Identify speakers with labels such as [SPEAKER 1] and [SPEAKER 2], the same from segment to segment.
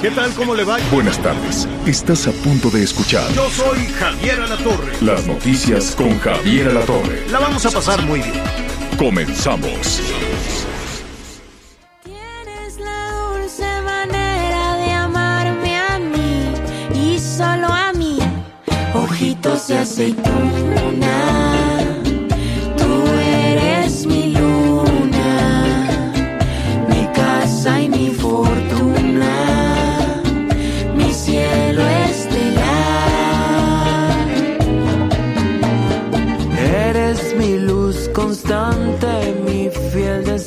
[SPEAKER 1] ¿Qué tal? ¿Cómo le va?
[SPEAKER 2] Buenas tardes. Estás a punto de escuchar
[SPEAKER 1] Yo soy Javier Alatorre.
[SPEAKER 2] las noticias con Javier Alatorre.
[SPEAKER 1] La vamos a pasar muy bien.
[SPEAKER 2] Comenzamos.
[SPEAKER 3] Tienes la dulce manera de amarme a mí y solo a mí. Ojitos de aceituna,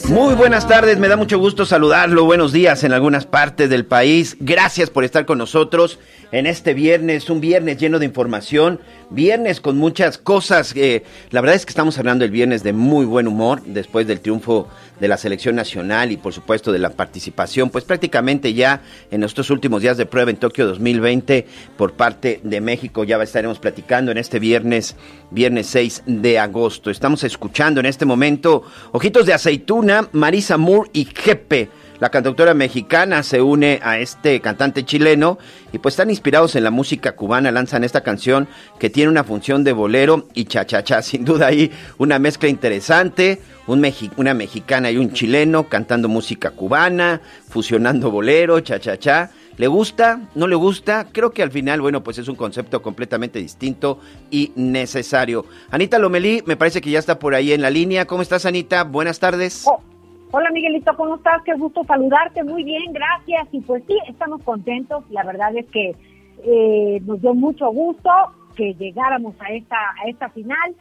[SPEAKER 4] Muy buenas tardes, me da mucho gusto saludarlo. Buenos días en algunas partes del país. Gracias por estar con nosotros en este viernes, un viernes lleno de información, viernes con muchas cosas. eh, la verdad es que estamos hablando el viernes de muy buen humor después del triunfo de la selección nacional y por supuesto de la participación, pues prácticamente ya en estos últimos días de prueba en Tokio 2020 por parte de México. Ya estaremos platicando en este viernes, viernes 6 de agosto. Estamos escuchando en este momento Ojitos de Aceituna, Marisa Moore y Jepe. La cantautora mexicana se une a este cantante chileno y pues están inspirados en la música cubana, lanzan esta canción que tiene una función de bolero y cha-cha-cha, sin duda ahí una mezcla interesante, un mexi- una mexicana y un chileno cantando música cubana, fusionando bolero, cha-cha-cha. ¿Le gusta? ¿No le gusta? Creo que al final, bueno, pues es un concepto completamente distinto y necesario. Anita Lomelí, me parece que ya está por ahí en la línea. ¿Cómo estás, Anita? Buenas tardes.
[SPEAKER 5] Oh, hola Miguelito, ¿cómo estás? Qué gusto saludarte, muy bien, gracias. Y pues sí, estamos contentos. La verdad es que eh, nos dio mucho gusto que llegáramos a esta a esta final.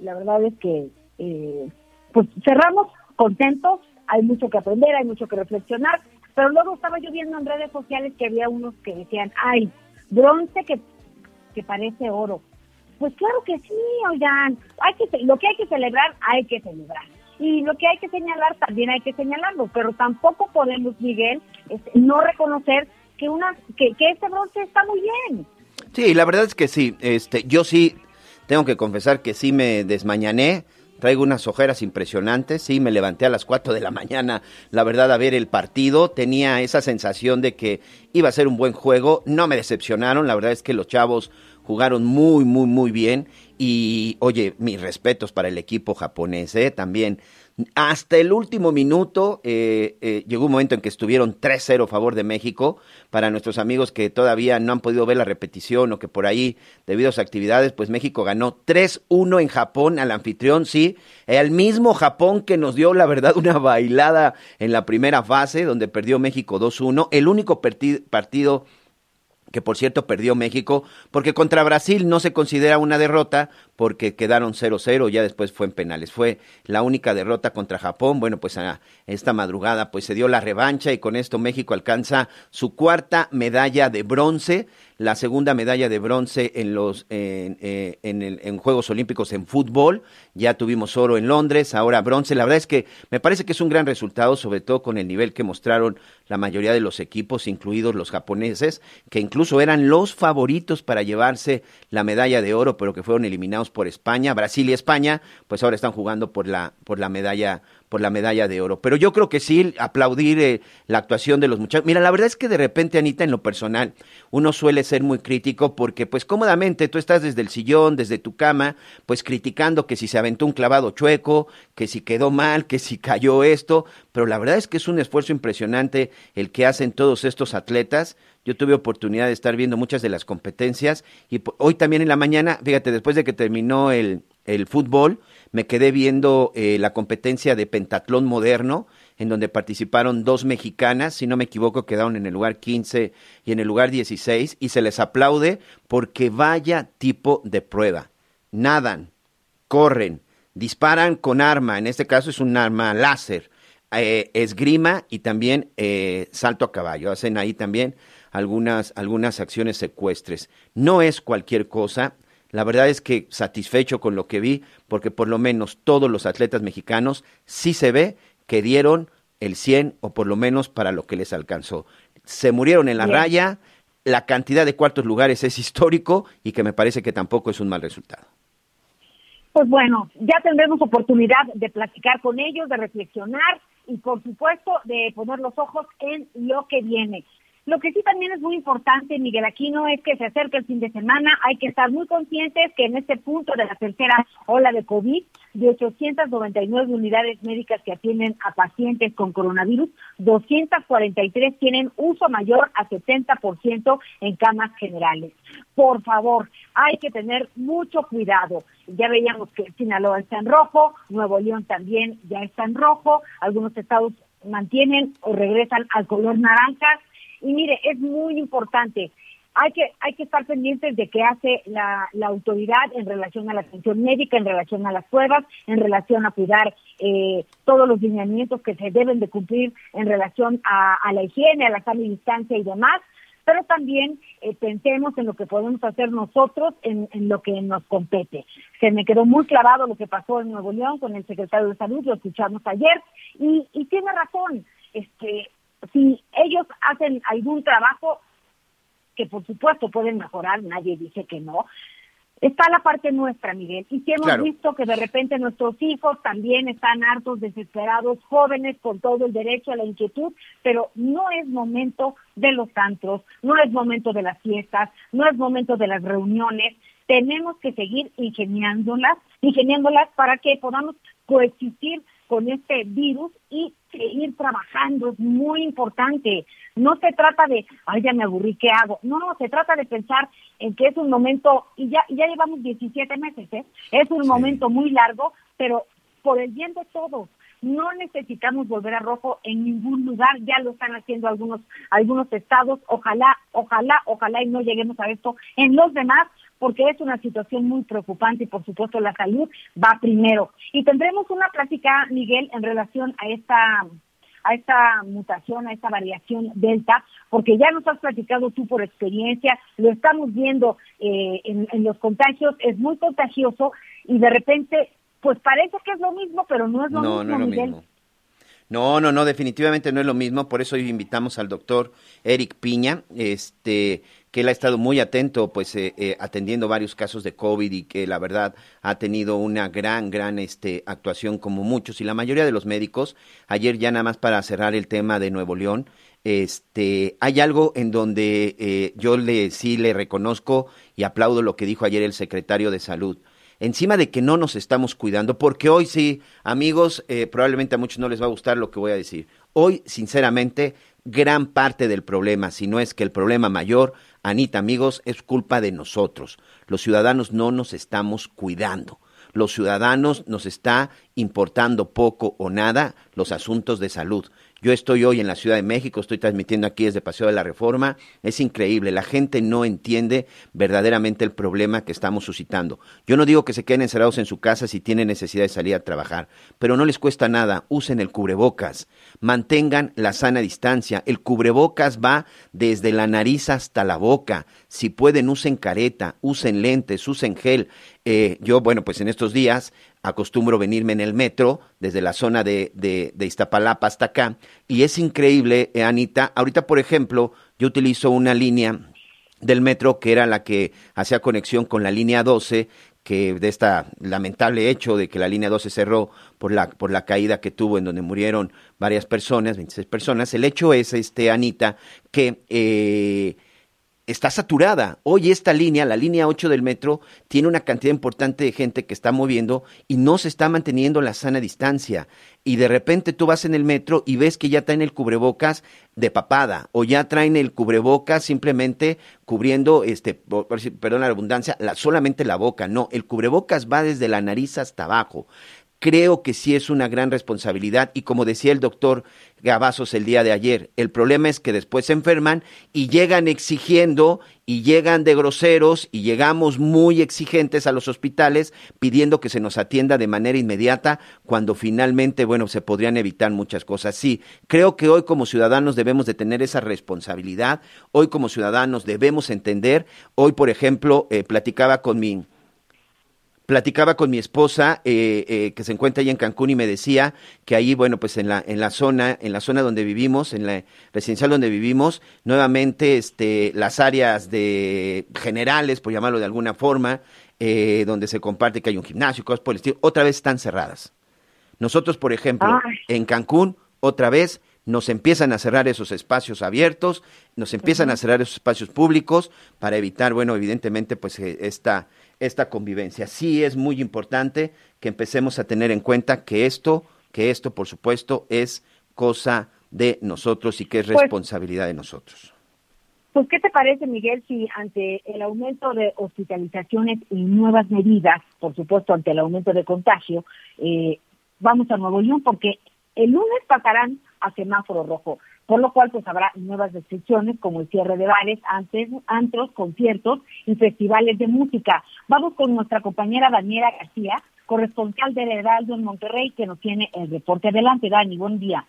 [SPEAKER 5] La verdad es que eh, pues cerramos contentos. Hay mucho que aprender, hay mucho que reflexionar. Pero luego estaba yo viendo en redes sociales que había unos que decían, ay, bronce que, que parece oro. Pues claro que sí, oigan, hay que, lo que hay que celebrar, hay que celebrar. Y lo que hay que señalar, también hay que señalarlo, pero tampoco podemos, Miguel, este, no reconocer que una que, que este bronce está muy bien.
[SPEAKER 4] Sí, la verdad es que sí. Este, yo sí tengo que confesar que sí me desmañané. Traigo unas ojeras impresionantes. Sí, me levanté a las 4 de la mañana, la verdad, a ver el partido. Tenía esa sensación de que iba a ser un buen juego. No me decepcionaron. La verdad es que los chavos jugaron muy, muy, muy bien. Y, oye, mis respetos para el equipo japonés, ¿eh? También. Hasta el último minuto eh, eh, llegó un momento en que estuvieron 3-0 a favor de México. Para nuestros amigos que todavía no han podido ver la repetición o que por ahí, debido a sus actividades, pues México ganó 3-1 en Japón al anfitrión, sí. El mismo Japón que nos dio, la verdad, una bailada en la primera fase, donde perdió México 2-1. El único partido que por cierto perdió México, porque contra Brasil no se considera una derrota, porque quedaron 0-0, ya después fue en penales. Fue la única derrota contra Japón. Bueno, pues a esta madrugada pues se dio la revancha y con esto México alcanza su cuarta medalla de bronce, la segunda medalla de bronce en los en, eh, en, el- en Juegos Olímpicos en fútbol. Ya tuvimos oro en Londres, ahora bronce. La verdad es que me parece que es un gran resultado, sobre todo con el nivel que mostraron la mayoría de los equipos, incluidos los japoneses, que incluso eran los favoritos para llevarse la medalla de oro, pero que fueron eliminados por España, Brasil y España, pues ahora están jugando por la por la medalla por la medalla de oro. Pero yo creo que sí, aplaudir eh, la actuación de los muchachos. Mira, la verdad es que de repente, Anita, en lo personal, uno suele ser muy crítico porque, pues cómodamente, tú estás desde el sillón, desde tu cama, pues criticando que si se aventó un clavado chueco, que si quedó mal, que si cayó esto, pero la verdad es que es un esfuerzo impresionante el que hacen todos estos atletas. Yo tuve oportunidad de estar viendo muchas de las competencias y hoy también en la mañana, fíjate, después de que terminó el, el fútbol, me quedé viendo eh, la competencia de pentatlón moderno, en donde participaron dos mexicanas, si no me equivoco, quedaron en el lugar 15 y en el lugar 16, y se les aplaude porque vaya tipo de prueba. Nadan, corren, disparan con arma, en este caso es un arma láser, eh, esgrima y también eh, salto a caballo. Hacen ahí también algunas, algunas acciones secuestres. No es cualquier cosa. La verdad es que satisfecho con lo que vi, porque por lo menos todos los atletas mexicanos sí se ve que dieron el 100 o por lo menos para lo que les alcanzó. Se murieron en la
[SPEAKER 5] Bien.
[SPEAKER 4] raya, la cantidad de cuartos lugares es histórico y que me parece que tampoco es un mal resultado.
[SPEAKER 5] Pues bueno, ya tendremos oportunidad de platicar con ellos, de reflexionar y por supuesto de poner los ojos en lo que viene. Lo que sí también es muy importante, Miguel Aquino, es que se acerca el fin de semana. Hay que estar muy conscientes que en este punto de la tercera ola de COVID, de 899 unidades médicas que atienden a pacientes con coronavirus, 243 tienen uso mayor a 70% en camas generales. Por favor, hay que tener mucho cuidado. Ya veíamos que Sinaloa está en rojo, Nuevo León también ya está en rojo, algunos estados mantienen o regresan al color naranja. Y mire, es muy importante. Hay que, hay que estar pendientes de qué hace la, la autoridad en relación a la atención médica, en relación a las pruebas, en relación a cuidar eh, todos los lineamientos que se deben de cumplir en relación a, a la higiene, a la sana distancia y demás pero también eh, pensemos en lo que podemos hacer nosotros, en, en, lo que nos compete. Se me quedó muy clavado lo que pasó en Nuevo León con el secretario de Salud, lo escuchamos ayer, y, y tiene razón, este, si ellos hacen algún trabajo que por supuesto pueden mejorar, nadie dice que no, está la parte nuestra, Miguel. Y si hemos
[SPEAKER 4] Claro.
[SPEAKER 5] visto que de repente nuestros hijos también están hartos, desesperados, jóvenes con todo el derecho a la inquietud, pero no es momento de los antros, no es momento de las fiestas, no es momento de las reuniones. Tenemos que seguir ingeniándolas, ingeniándolas para que podamos coexistir con este virus y seguir trabajando. Es muy importante. No se trata de, ay, ya me aburrí, ¿qué hago? No, no, se trata de pensar en que es un momento, y ya, ya llevamos 17 meses, ¿eh? Es un momento muy largo, pero por el bien de todos. No necesitamos volver a rojo en ningún lugar, ya lo están haciendo algunos algunos estados, ojalá, ojalá, ojalá y no lleguemos a esto en los demás, porque es una situación muy preocupante y por supuesto la salud va primero. Y tendremos una plática, Miguel, en relación a esta a esta mutación, a esta variación delta, porque ya nos has platicado tú por experiencia, lo estamos viendo eh, en, en los contagios, es muy contagioso y de repente, pues parece que es lo mismo, pero no es lo
[SPEAKER 4] No,
[SPEAKER 5] mismo,
[SPEAKER 4] no es lo
[SPEAKER 5] Miguel.
[SPEAKER 4] mismo. No, no, no, definitivamente no es lo mismo. Por eso hoy invitamos al doctor Eric Piña, este, que él ha estado muy atento, pues, eh, eh, atendiendo varios casos de COVID y que la verdad ha tenido una gran, gran, este, actuación como muchos y la mayoría de los médicos. Ayer ya nada más para cerrar el tema de Nuevo León, este, hay algo en donde eh, yo le sí le reconozco y aplaudo lo que dijo ayer el secretario de Salud encima de que no nos estamos cuidando, porque hoy sí, amigos, eh, probablemente a muchos no les va a gustar lo que voy a decir. Hoy, sinceramente, gran parte del problema, si no es que el problema mayor, Anita, amigos, es culpa de nosotros. Los ciudadanos no nos estamos cuidando. Los ciudadanos nos está importando poco o nada los asuntos de salud. Yo estoy hoy en la Ciudad de México, estoy transmitiendo aquí desde Paseo de la Reforma. Es increíble, la gente no entiende verdaderamente el problema que estamos suscitando. Yo no digo que se queden encerrados en su casa si tienen necesidad de salir a trabajar, pero no les cuesta nada, usen el cubrebocas, mantengan la sana distancia. El cubrebocas va desde la nariz hasta la boca. Si pueden, usen careta, usen lentes, usen gel. Eh, yo, bueno, pues en estos días acostumbro venirme en el metro desde la zona de, de, de Iztapalapa hasta acá y es increíble, eh, Anita. Ahorita, por ejemplo, yo utilizo una línea del metro que era la que hacía conexión con la línea 12 que de esta lamentable hecho de que la línea 12 cerró por la por la caída que tuvo en donde murieron varias personas, 26 personas. El hecho es este Anita que eh, está saturada. Hoy esta línea, la línea 8 del metro, tiene una cantidad importante de gente que está moviendo y no se está manteniendo la sana distancia. Y de repente tú vas en el metro y ves que ya traen el cubrebocas de papada o ya traen el cubrebocas simplemente cubriendo, este, perdón la redundancia, la, solamente la boca. No, el cubrebocas va desde la nariz hasta abajo. Creo que sí es una gran responsabilidad y como decía el doctor Gabazos el día de ayer, el problema es que después se enferman y llegan exigiendo y llegan de groseros y llegamos muy exigentes a los hospitales pidiendo que se nos atienda de manera inmediata cuando finalmente, bueno, se podrían evitar muchas cosas. Sí, creo que hoy como ciudadanos debemos de tener esa responsabilidad, hoy como ciudadanos debemos entender, hoy por ejemplo, eh, platicaba con mi platicaba con mi esposa eh, eh, que se encuentra ahí en Cancún y me decía que ahí bueno pues en la en la zona en la zona donde vivimos en la residencial donde vivimos nuevamente este las áreas de generales por llamarlo de alguna forma eh, donde se comparte que hay un gimnasio cosas por el estilo otra vez están cerradas nosotros por ejemplo
[SPEAKER 5] Ay.
[SPEAKER 4] en Cancún otra vez nos empiezan a cerrar esos espacios abiertos, nos empiezan a cerrar esos espacios públicos para evitar, bueno, evidentemente, pues eh, esta, esta convivencia. Sí es muy importante que empecemos a tener en cuenta que esto, que esto, por supuesto, es cosa de nosotros y que es
[SPEAKER 5] Pues-
[SPEAKER 4] responsabilidad de nosotros.
[SPEAKER 5] Pues, ¿qué te parece, Miguel, si ante el aumento de hospitalizaciones y nuevas medidas, por supuesto, ante el aumento de contagio, eh, vamos a Nuevo León? Porque el lunes pasarán a semáforo rojo, por lo cual pues habrá nuevas restricciones como el cierre de bares, antes, antros, conciertos y festivales de música. Vamos con nuestra compañera Daniela García, corresponsal del Heraldo en Monterrey, que nos tiene el reporte. Adelante, Dani, buen día.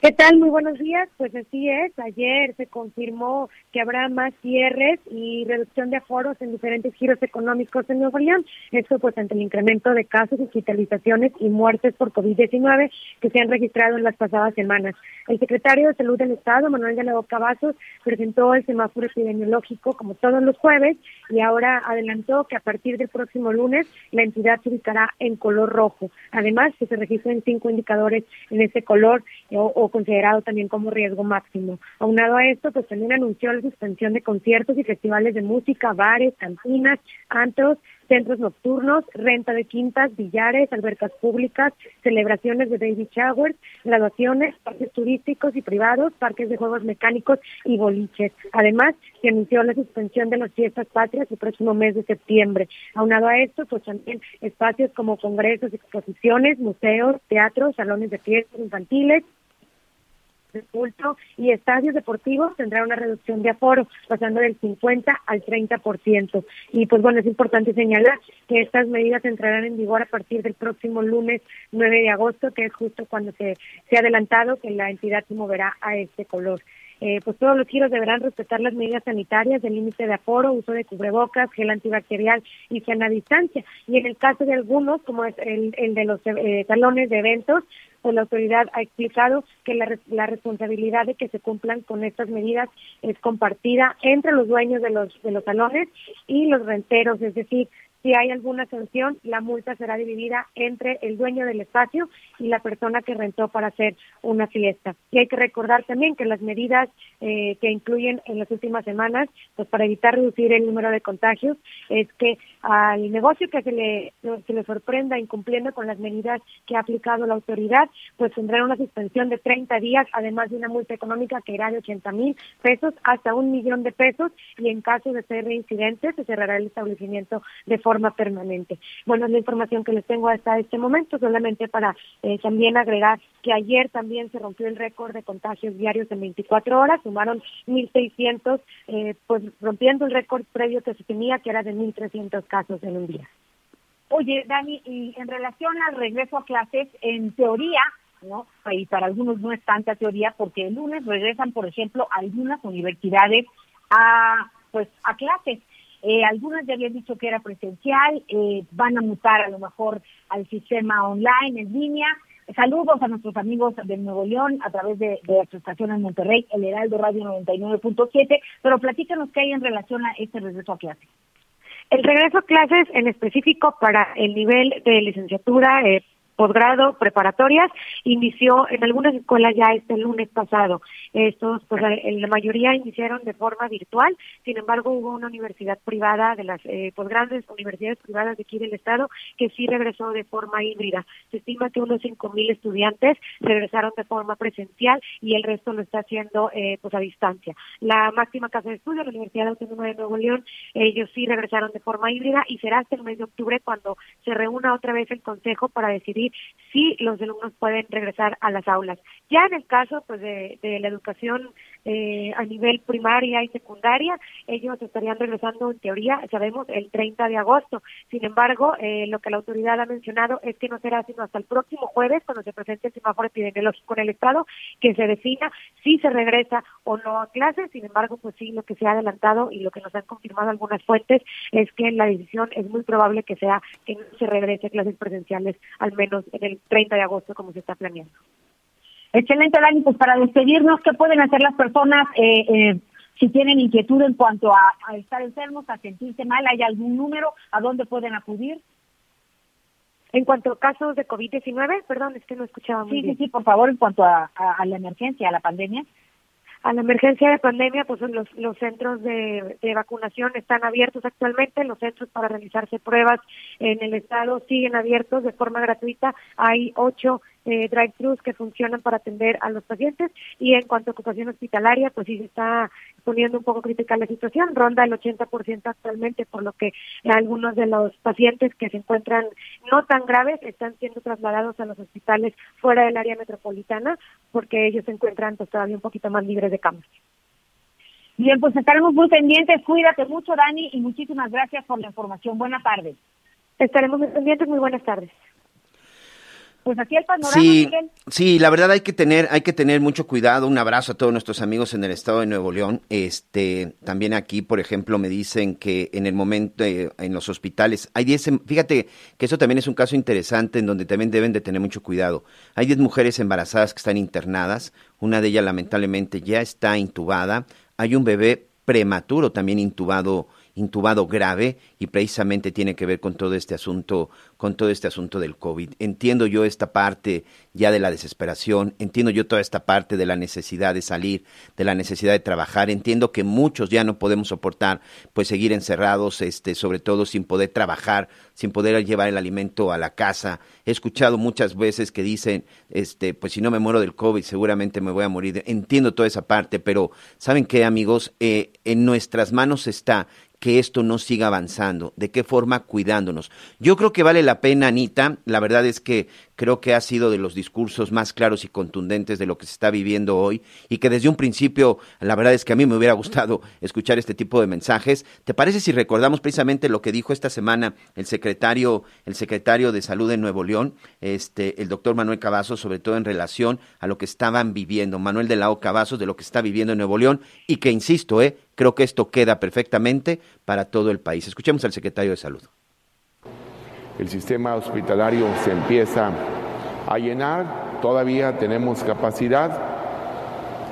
[SPEAKER 6] ¿Qué tal? Muy buenos días. Pues así es. Ayer se confirmó que habrá más cierres y reducción de aforos en diferentes giros económicos en Nuevo León. Esto pues ante el incremento de casos, hospitalizaciones y muertes por COVID-19 que se han registrado en las pasadas semanas. El secretario de Salud del Estado, Manuel de la Boca Vasos, presentó el semáforo epidemiológico como todos los jueves y ahora adelantó que a partir del próximo lunes la entidad se ubicará en color rojo. Además, que se registren cinco indicadores en ese color o, considerado también como riesgo máximo. Aunado a esto, pues también anunció la suspensión de conciertos y festivales de música, bares, cantinas, antros, centros nocturnos, renta de quintas, billares, albercas públicas, celebraciones de baby showers, graduaciones, parques turísticos y privados, parques de juegos mecánicos y boliches. Además, se anunció la suspensión de las fiestas patrias el próximo mes de septiembre. Aunado a esto, pues también espacios como congresos, exposiciones, museos, teatros, salones de fiestas infantiles, de culto y estadios deportivos tendrá una reducción de aforo, pasando del 50 al 30%. Y pues bueno, es importante señalar que estas medidas entrarán en vigor a partir del próximo lunes 9 de agosto, que es justo cuando se, se ha adelantado que la entidad se moverá a este color. Eh, pues todos los giros deberán respetar las medidas sanitarias del límite de aforo, uso de cubrebocas, gel antibacterial y sana distancia. Y en el caso de algunos, como es el, el de los eh, salones de eventos, pues la autoridad ha explicado que la, la responsabilidad de que se cumplan con estas medidas es compartida entre los dueños de los de los salones y los renteros, es decir, si hay alguna sanción, la multa será dividida entre el dueño del espacio y la persona que rentó para hacer una fiesta. Y hay que recordar también que las medidas eh, que incluyen en las últimas semanas, pues para evitar reducir el número de contagios, es que al negocio que se le, se le sorprenda incumpliendo con las medidas que ha aplicado la autoridad, pues tendrá una suspensión de 30 días, además de una multa económica que irá de 80 mil pesos hasta un millón de pesos y en caso de ser reincidente se cerrará el establecimiento de forma permanente. Bueno, es la información que les tengo hasta este momento, solamente para eh, también agregar que ayer también se rompió el récord de contagios diarios en 24 horas, sumaron 1.600, eh, pues rompiendo el récord previo que se tenía, que era de 1.300 casos en un día.
[SPEAKER 5] Oye, Dani, y en relación al regreso a clases, en teoría, ¿no? Y para algunos no es tanta teoría, porque el lunes regresan, por ejemplo, algunas universidades a, pues, a clases. Eh, algunas ya habían dicho que era presencial, eh, van a mutar a lo mejor al sistema online, en línea. Saludos a nuestros amigos de Nuevo León a través de, de nuestra estación en Monterrey, el Heraldo Radio 99.7, pero platícanos qué hay en relación a este regreso a clases.
[SPEAKER 6] El regreso a clases en específico para el nivel de licenciatura, eh, posgrado, preparatorias, inició en algunas escuelas ya este lunes pasado. Estos, pues la mayoría iniciaron de forma virtual, sin embargo hubo una universidad privada de las eh, grandes universidades privadas de aquí del estado que sí regresó de forma híbrida. Se estima que unos cinco mil estudiantes regresaron de forma presencial y el resto lo está haciendo eh, pues a distancia. La máxima casa de estudio, la Universidad Autónoma de Nuevo León, ellos sí regresaron de forma híbrida y será hasta el mes de octubre cuando se reúna otra vez el consejo para decidir si los alumnos pueden regresar a las aulas. Ya en el caso pues de, de la educación eh, a nivel primaria y secundaria, ellos estarían regresando en teoría, sabemos, el 30 de agosto. Sin embargo, eh, lo que la autoridad ha mencionado es que no será sino hasta el próximo jueves, cuando se presente el semáforo epidemiológico en el Estado, que se defina si se regresa o no a clases. Sin embargo, pues sí, lo que se ha adelantado y lo que nos han confirmado algunas fuentes es que la decisión es muy probable que sea que no se regrese a clases presenciales, al menos en el 30 de agosto, como se está planeando.
[SPEAKER 5] Excelente, Dani. Pues para despedirnos, ¿qué pueden hacer las personas eh, eh, si tienen inquietud en cuanto a, estar enfermos, a sentirse mal? ¿Hay algún número a dónde pueden acudir?
[SPEAKER 6] En cuanto a casos de COVID-19, perdón, es que no escuchaba muy
[SPEAKER 5] sí,
[SPEAKER 6] bien.
[SPEAKER 5] Sí, sí, por favor, en cuanto a, a, la emergencia, a la pandemia.
[SPEAKER 6] A la emergencia de pandemia, pues los, los centros de, de, vacunación están abiertos actualmente, los centros para realizarse pruebas en el estado siguen abiertos de forma gratuita. Hay ocho eh, drive-thrus que funcionan para atender a los pacientes y en cuanto a ocupación hospitalaria, pues sí se está poniendo un poco crítica la situación, ronda el 80% actualmente, por lo que algunos de los pacientes que se encuentran no tan graves están siendo trasladados a los hospitales fuera del área metropolitana porque ellos se encuentran pues, todavía un poquito más libres de camas.
[SPEAKER 5] Bien, pues estaremos muy pendientes. Cuídate mucho, Dani, y muchísimas gracias por la información. Buenas tardes.
[SPEAKER 6] Estaremos muy pendientes. Muy buenas tardes
[SPEAKER 5] pues así el panorama,
[SPEAKER 4] sí,
[SPEAKER 5] Miguel.
[SPEAKER 4] Sí, la verdad hay que tener, hay que tener mucho cuidado. Un abrazo a todos nuestros amigos en el estado de Nuevo León. Este, también aquí, por ejemplo, me dicen que en el momento eh, en los hospitales hay 10, em, fíjate que eso también es un caso interesante en donde también deben de tener mucho cuidado. Hay 10 mujeres embarazadas que están internadas, una de ellas lamentablemente ya está intubada. Hay un bebé prematuro también intubado intubado grave y precisamente tiene que ver con todo este asunto con todo este asunto del COVID. Entiendo yo esta parte ya de la desesperación, entiendo yo toda esta parte de la necesidad de salir, de la necesidad de trabajar, entiendo que muchos ya no podemos soportar pues seguir encerrados, este, sobre todo sin poder trabajar, sin poder llevar el alimento a la casa. He escuchado muchas veces que dicen, este, pues si no me muero del COVID, seguramente me voy a morir. Entiendo toda esa parte, pero ¿saben qué, amigos? Eh, en nuestras manos está que esto no siga avanzando, de qué forma cuidándonos. Yo creo que vale la pena, Anita, la verdad es que creo que ha sido de los discursos más claros y contundentes de lo que se está viviendo hoy y que desde un principio, la verdad es que a mí me hubiera gustado escuchar este tipo de mensajes. ¿Te parece si recordamos precisamente lo que dijo esta semana el secretario, el secretario de Salud de Nuevo León, este, el doctor Manuel Cavazos, sobre todo en relación a lo que estaban viviendo, Manuel de la O Cavazos, de lo que está viviendo en Nuevo León y que, insisto, eh, creo que esto queda perfectamente para todo el país. Escuchemos al secretario de Salud
[SPEAKER 7] el sistema hospitalario se empieza a llenar, todavía tenemos capacidad,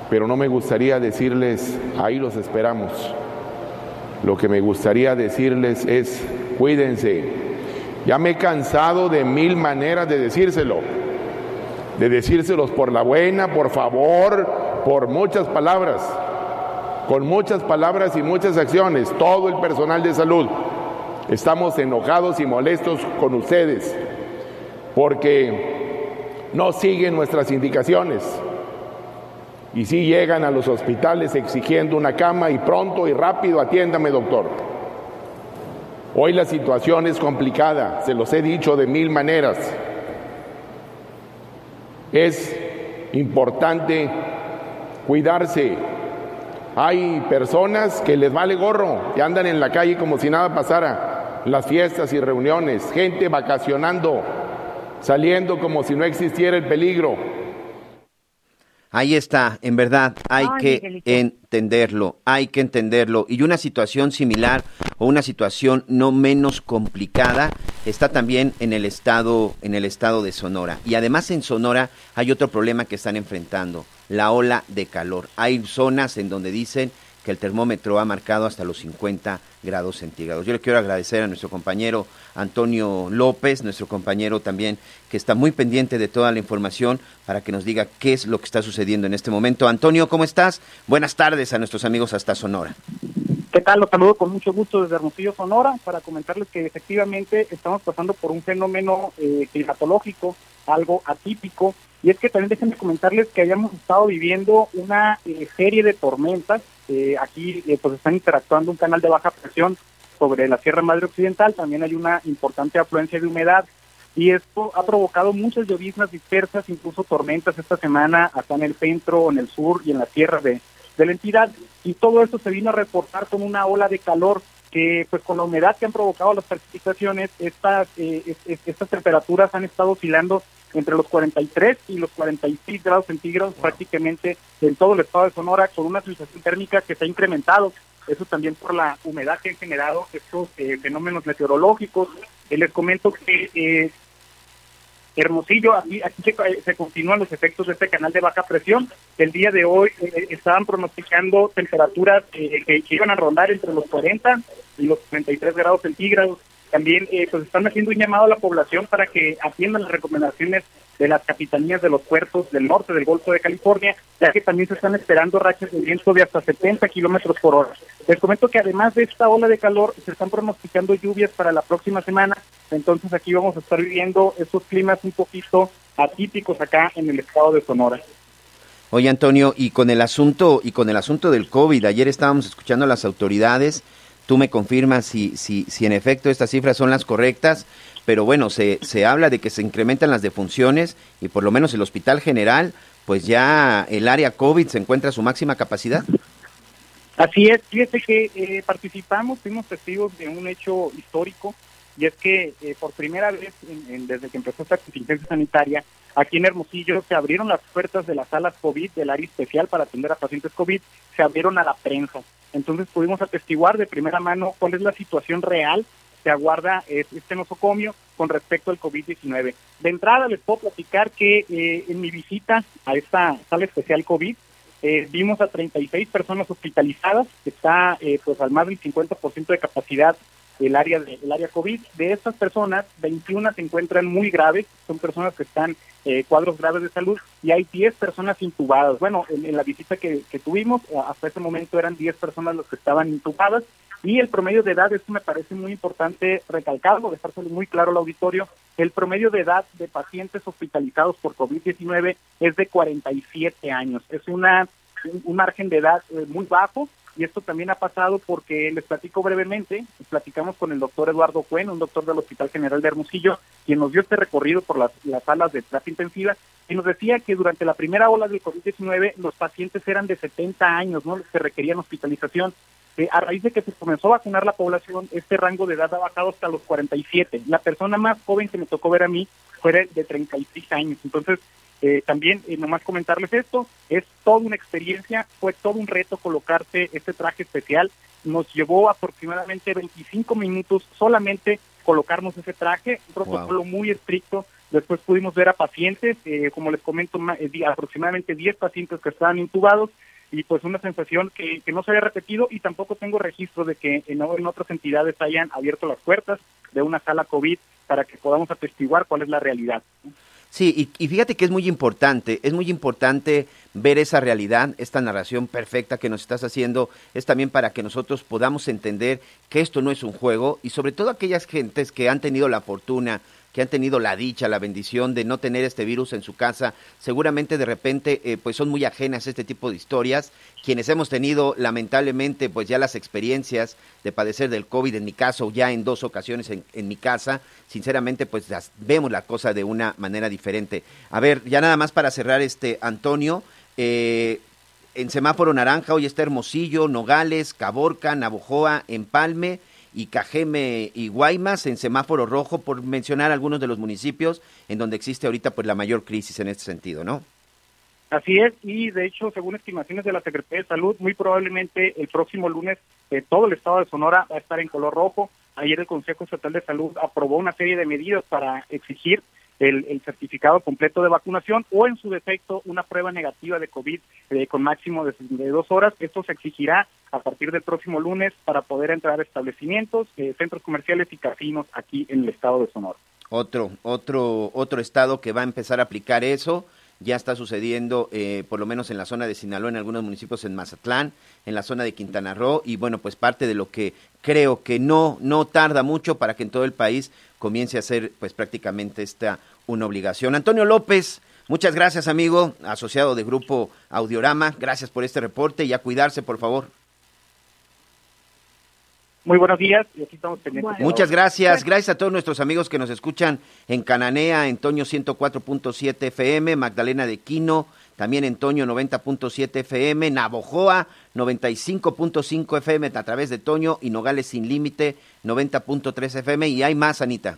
[SPEAKER 7] pero no me gustaría decirles, ahí los esperamos. Lo que me gustaría decirles es, cuídense. Ya me he cansado de mil maneras de decírselo, de decírselos por la buena, por favor, por muchas palabras, con muchas palabras y muchas acciones, todo el personal de salud. Estamos enojados y molestos con ustedes porque no siguen nuestras indicaciones y sí llegan a los hospitales exigiendo una cama y pronto y rápido atiéndame doctor. Hoy la situación es complicada, se los he dicho de mil maneras. Es importante cuidarse. Hay personas que les vale gorro, que andan en la calle como si nada pasara las fiestas y reuniones, gente vacacionando, saliendo como si no existiera el peligro.
[SPEAKER 4] Ahí está, en verdad, hay que entenderlo, hay que entenderlo. Y una situación similar o una situación no menos complicada está también en el estado, en el estado de Sonora. Y además en Sonora hay otro problema que están enfrentando, la ola de calor. Hay zonas en donde dicen que el termómetro ha marcado hasta los 50 grados centígrados. Yo le quiero agradecer a nuestro compañero Antonio López, nuestro compañero también que está muy pendiente de toda la información para que nos diga qué es lo que está sucediendo en este momento. Antonio, ¿cómo estás? Buenas tardes a nuestros amigos hasta Sonora.
[SPEAKER 8] ¿Qué tal? Los saludo con mucho gusto desde Hermosillo, Sonora, para comentarles que efectivamente estamos pasando por un fenómeno eh, climatológico, algo atípico, y es que también déjenme comentarles que hayamos estado viviendo una eh, serie de tormentas. Eh, aquí eh, pues están interactuando un canal de baja presión sobre la Sierra Madre Occidental, también hay una importante afluencia de humedad y esto ha provocado muchas lloviznas dispersas, incluso tormentas esta semana acá en el centro, en el sur y en la sierra de, de la entidad y todo esto se vino a reportar con una ola de calor que pues con la humedad que han provocado las precipitaciones, estas, eh, estas temperaturas han estado oscilando entre los 43 y los 46 grados centígrados prácticamente en todo el estado de Sonora, con una sensación térmica que se ha incrementado. Eso también por la humedad que han generado estos eh, fenómenos meteorológicos. Eh, les comento que eh, Hermosillo, aquí, aquí se, se, continúan los efectos de este canal de baja presión. El día de hoy eh, estaban pronosticando temperaturas eh, que, que, iban a rondar entre los 40 y los 33 grados centígrados. También eh, pues están haciendo un llamado a la población para que atiendan las recomendaciones de las capitanías de los puertos del norte del Golfo de California, ya que también se están esperando rachas de viento de hasta 70 kilómetros por hora. Les comento que además de esta ola de calor, se están pronosticando lluvias para la próxima semana, entonces aquí vamos a estar viviendo esos climas un poquito atípicos acá en el estado de Sonora.
[SPEAKER 4] Oye Antonio, y con el asunto y con el asunto del COVID, ayer estábamos escuchando a las autoridades, tú me confirmas si si si en efecto estas cifras son las correctas, pero bueno, se, se habla de que se incrementan las defunciones y por lo menos el Hospital General, pues ya el área COVID se encuentra a su máxima capacidad.
[SPEAKER 8] Así es, fíjese que eh, participamos, fuimos testigos de un hecho histórico y es que eh, por primera vez en, desde que empezó esta contingencia sanitaria, aquí en Hermosillo se abrieron las puertas de las salas COVID del área especial para atender a pacientes COVID, se abrieron a la prensa. Entonces pudimos atestiguar de primera mano cuál es la situación real se aguarda este nosocomio con respecto al COVID-19. De entrada les puedo platicar que eh, en mi visita a esta sala especial COVID eh, vimos a 36 personas hospitalizadas, que está eh, pues al más del 50% de capacidad el área de, el área COVID. De estas personas, 21 se encuentran muy graves, son personas que están eh, cuadros graves de salud y hay 10 personas intubadas. Bueno, en, en la visita que, que, tuvimos, hasta ese momento eran 10 personas los que estaban intubadas y el promedio de edad, esto me parece muy importante recalcarlo, dejárselo muy claro al auditorio, el promedio de edad de pacientes hospitalizados por COVID-19 es de 47 años. Es una un margen de edad eh, muy bajo y esto también ha pasado porque les platico brevemente, platicamos con el doctor Eduardo Cuen, un doctor del Hospital General de Hermosillo, quien nos dio este recorrido por las, las salas de terapia intensiva y nos decía que durante la primera ola del COVID-19 los pacientes eran de 70 años, ¿no? Los que requerían hospitalización. Eh, a raíz de que se comenzó a vacunar la población, este rango de edad ha bajado hasta los 47. La persona más joven que me tocó ver a mí fue de 36 años. Entonces, eh, también, eh, nomás comentarles esto, es toda una experiencia, fue todo un reto colocarse este traje especial. Nos llevó aproximadamente 25 minutos solamente colocarnos ese traje, un protocolo wow. muy estricto. Después pudimos ver a pacientes, eh, como les comento, aproximadamente 10 pacientes que estaban intubados y pues una sensación que, que, no se había repetido y tampoco tengo registro de que en, en, otras entidades hayan abierto las puertas de una sala COVID para que podamos atestiguar cuál es la realidad.
[SPEAKER 4] Sí, y, y, fíjate que es muy importante, es muy importante ver esa realidad, esta narración perfecta que nos estás haciendo, es también para que nosotros podamos entender que esto no es un juego y sobre todo aquellas gentes que han tenido la fortuna que han tenido la dicha, la bendición de no tener este virus en su casa, seguramente de repente eh, pues son muy ajenas a este tipo de historias. Quienes hemos tenido lamentablemente pues ya las experiencias de padecer del COVID, en mi caso ya en dos ocasiones en, en mi casa, sinceramente pues vemos la cosa de una manera diferente. A ver, ya nada más para cerrar este Antonio, eh, en semáforo naranja hoy está Hermosillo, Nogales, Caborca, Navojoa, Empalme y Cajeme y Guaymas en semáforo rojo, por mencionar algunos de los municipios en donde existe ahorita pues la mayor crisis en este sentido, ¿no?
[SPEAKER 8] Así es, y de hecho, según estimaciones de la Secretaría de Salud, muy probablemente el próximo lunes eh, todo el estado de Sonora va a estar en color rojo. Ayer el Consejo Estatal de Salud aprobó una serie de medidas para exigir el, el certificado completo de vacunación o en su defecto una prueba negativa de COVID eh, con máximo de, de dos horas. Esto se exigirá a partir del próximo lunes para poder entrar a establecimientos, eh, centros comerciales y casinos aquí en el estado de Sonora.
[SPEAKER 4] Otro, otro, otro estado que va a empezar a aplicar eso. Ya está sucediendo, eh, por lo menos en la zona de Sinaloa, en algunos municipios en Mazatlán, en la zona de Quintana Roo, y bueno, pues parte de lo que creo que no, no tarda mucho para que en todo el país comience a ser pues prácticamente esta una obligación. Antonio López, muchas gracias amigo, asociado de Grupo Audiorama, gracias por este reporte y a cuidarse por favor.
[SPEAKER 8] Muy buenos días y aquí estamos pendientes.
[SPEAKER 4] Muchas gracias. Gracias a todos nuestros amigos que nos escuchan en Cananea, en Toño 104.7 FM, Magdalena de Quino, también en Toño 90.7 FM, Navojoa 95.5 FM a través de Toño y Nogales Sin Límite 90.3 FM. Y hay más, Anita.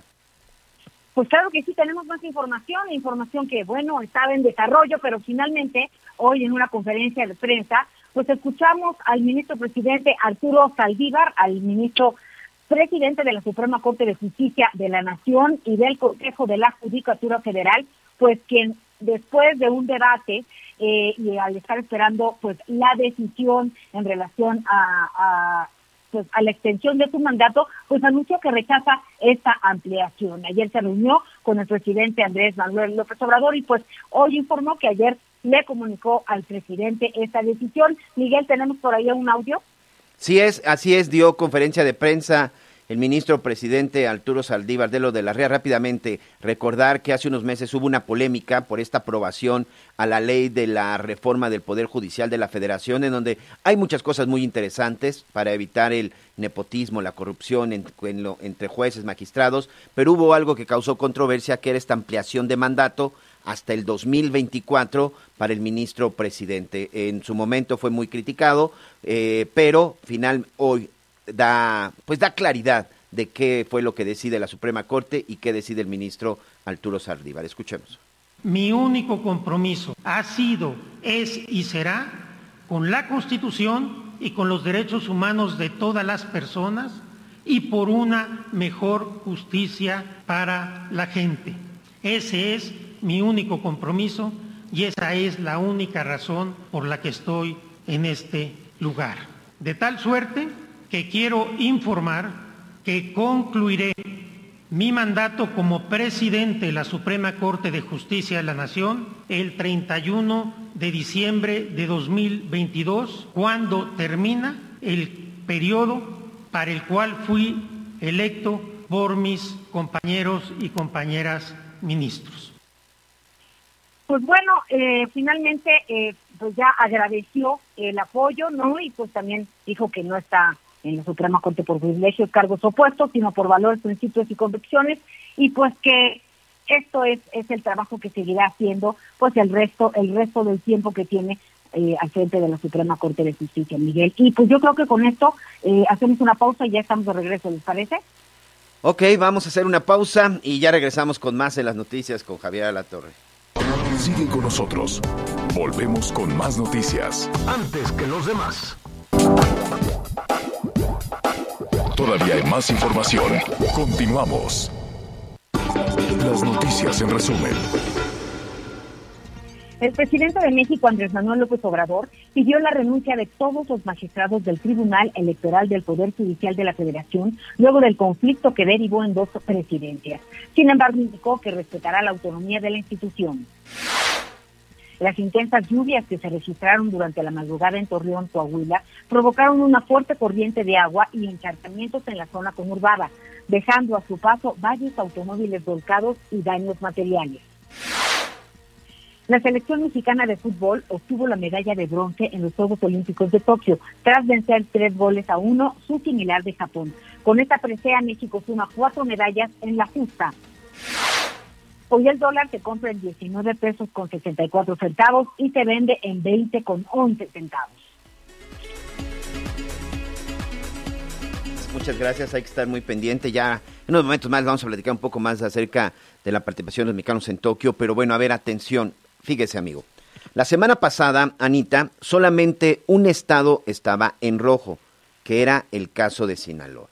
[SPEAKER 5] Pues claro que sí, tenemos más información, información que, bueno, estaba en desarrollo, pero finalmente hoy en una conferencia de prensa pues escuchamos al ministro presidente Arturo Saldívar, al ministro presidente de la Suprema Corte de Justicia de la Nación y del Consejo de la Judicatura Federal, pues quien después de un debate eh, y al estar esperando pues la decisión en relación a, a pues a la extensión de su mandato, pues anunció que rechaza esta ampliación. Ayer se reunió con el presidente Andrés Manuel López Obrador y pues hoy informó que ayer le comunicó al presidente esta decisión. Miguel, ¿tenemos por ahí un audio?
[SPEAKER 4] Sí es, así es, dio conferencia de prensa el ministro presidente Arturo Saldívar de lo de la REA. Rápidamente, recordar que hace unos meses hubo una polémica por esta aprobación a la ley de la reforma del Poder Judicial de la Federación, en donde hay muchas cosas muy interesantes para evitar el nepotismo, la corrupción en, lo, entre jueces, magistrados, pero hubo algo que causó controversia, que era esta ampliación de mandato hasta el 2024 para el ministro presidente. En su momento fue muy criticado, eh, pero final hoy da pues da claridad de qué fue lo que decide la Suprema Corte y qué decide el ministro Arturo Sardívar. Escuchemos.
[SPEAKER 9] Mi único compromiso ha sido, es y será con la Constitución y con los derechos humanos de todas las personas y por una mejor justicia para la gente. Ese es mi único compromiso y esa es la única razón por la que estoy en este lugar. De tal suerte que quiero informar que concluiré mi mandato como presidente de la Suprema Corte de Justicia de la Nación el 31 de diciembre de 2022, cuando termina el periodo para el cual fui electo por mis compañeros y compañeras ministros.
[SPEAKER 5] Pues bueno, eh, finalmente eh, pues ya agradeció el apoyo, ¿no? Y pues también dijo que no está en la Suprema Corte por privilegios, cargos opuestos, sino por valores, principios y convicciones, y pues que esto es, es el trabajo que seguirá haciendo pues el resto, el resto del tiempo que tiene eh, al frente de la Suprema Corte de Justicia, Miguel. Y pues yo creo que con esto eh, hacemos una pausa y ya estamos de regreso, ¿les parece?
[SPEAKER 4] Ok, vamos a hacer una pausa y ya regresamos con más en las noticias con Javier La Torre.
[SPEAKER 2] Sigue con nosotros. Volvemos con más noticias.
[SPEAKER 1] Antes que los demás.
[SPEAKER 2] Todavía hay más información. Continuamos. Las noticias en resumen.
[SPEAKER 5] El presidente de México, Andrés Manuel López Obrador, pidió la renuncia de todos los magistrados del Tribunal Electoral del Poder Judicial de la Federación luego del conflicto que derivó en dos presidencias. Sin embargo, indicó que respetará la autonomía de la institución. Las intensas lluvias que se registraron durante la madrugada en Torreón, Coahuila, provocaron una fuerte corriente de agua y encharcamientos en la zona conurbada, dejando a su paso varios automóviles volcados y daños materiales. La selección mexicana de fútbol obtuvo la medalla de bronce en los Juegos Olímpicos de Tokio, tras vencer tres goles a uno, su similar de Japón. Con esta presea, México suma cuatro medallas en la justa. Hoy el dólar se compra en 19 pesos con 64 centavos y se vende en 20 con 11 centavos.
[SPEAKER 4] Muchas gracias, hay que estar muy pendiente. Ya en unos momentos más vamos a platicar un poco más acerca de la participación de los mexicanos en Tokio, pero bueno, a ver, atención, fíjese amigo. La semana pasada, Anita, solamente un estado estaba en rojo, que era el caso de Sinaloa.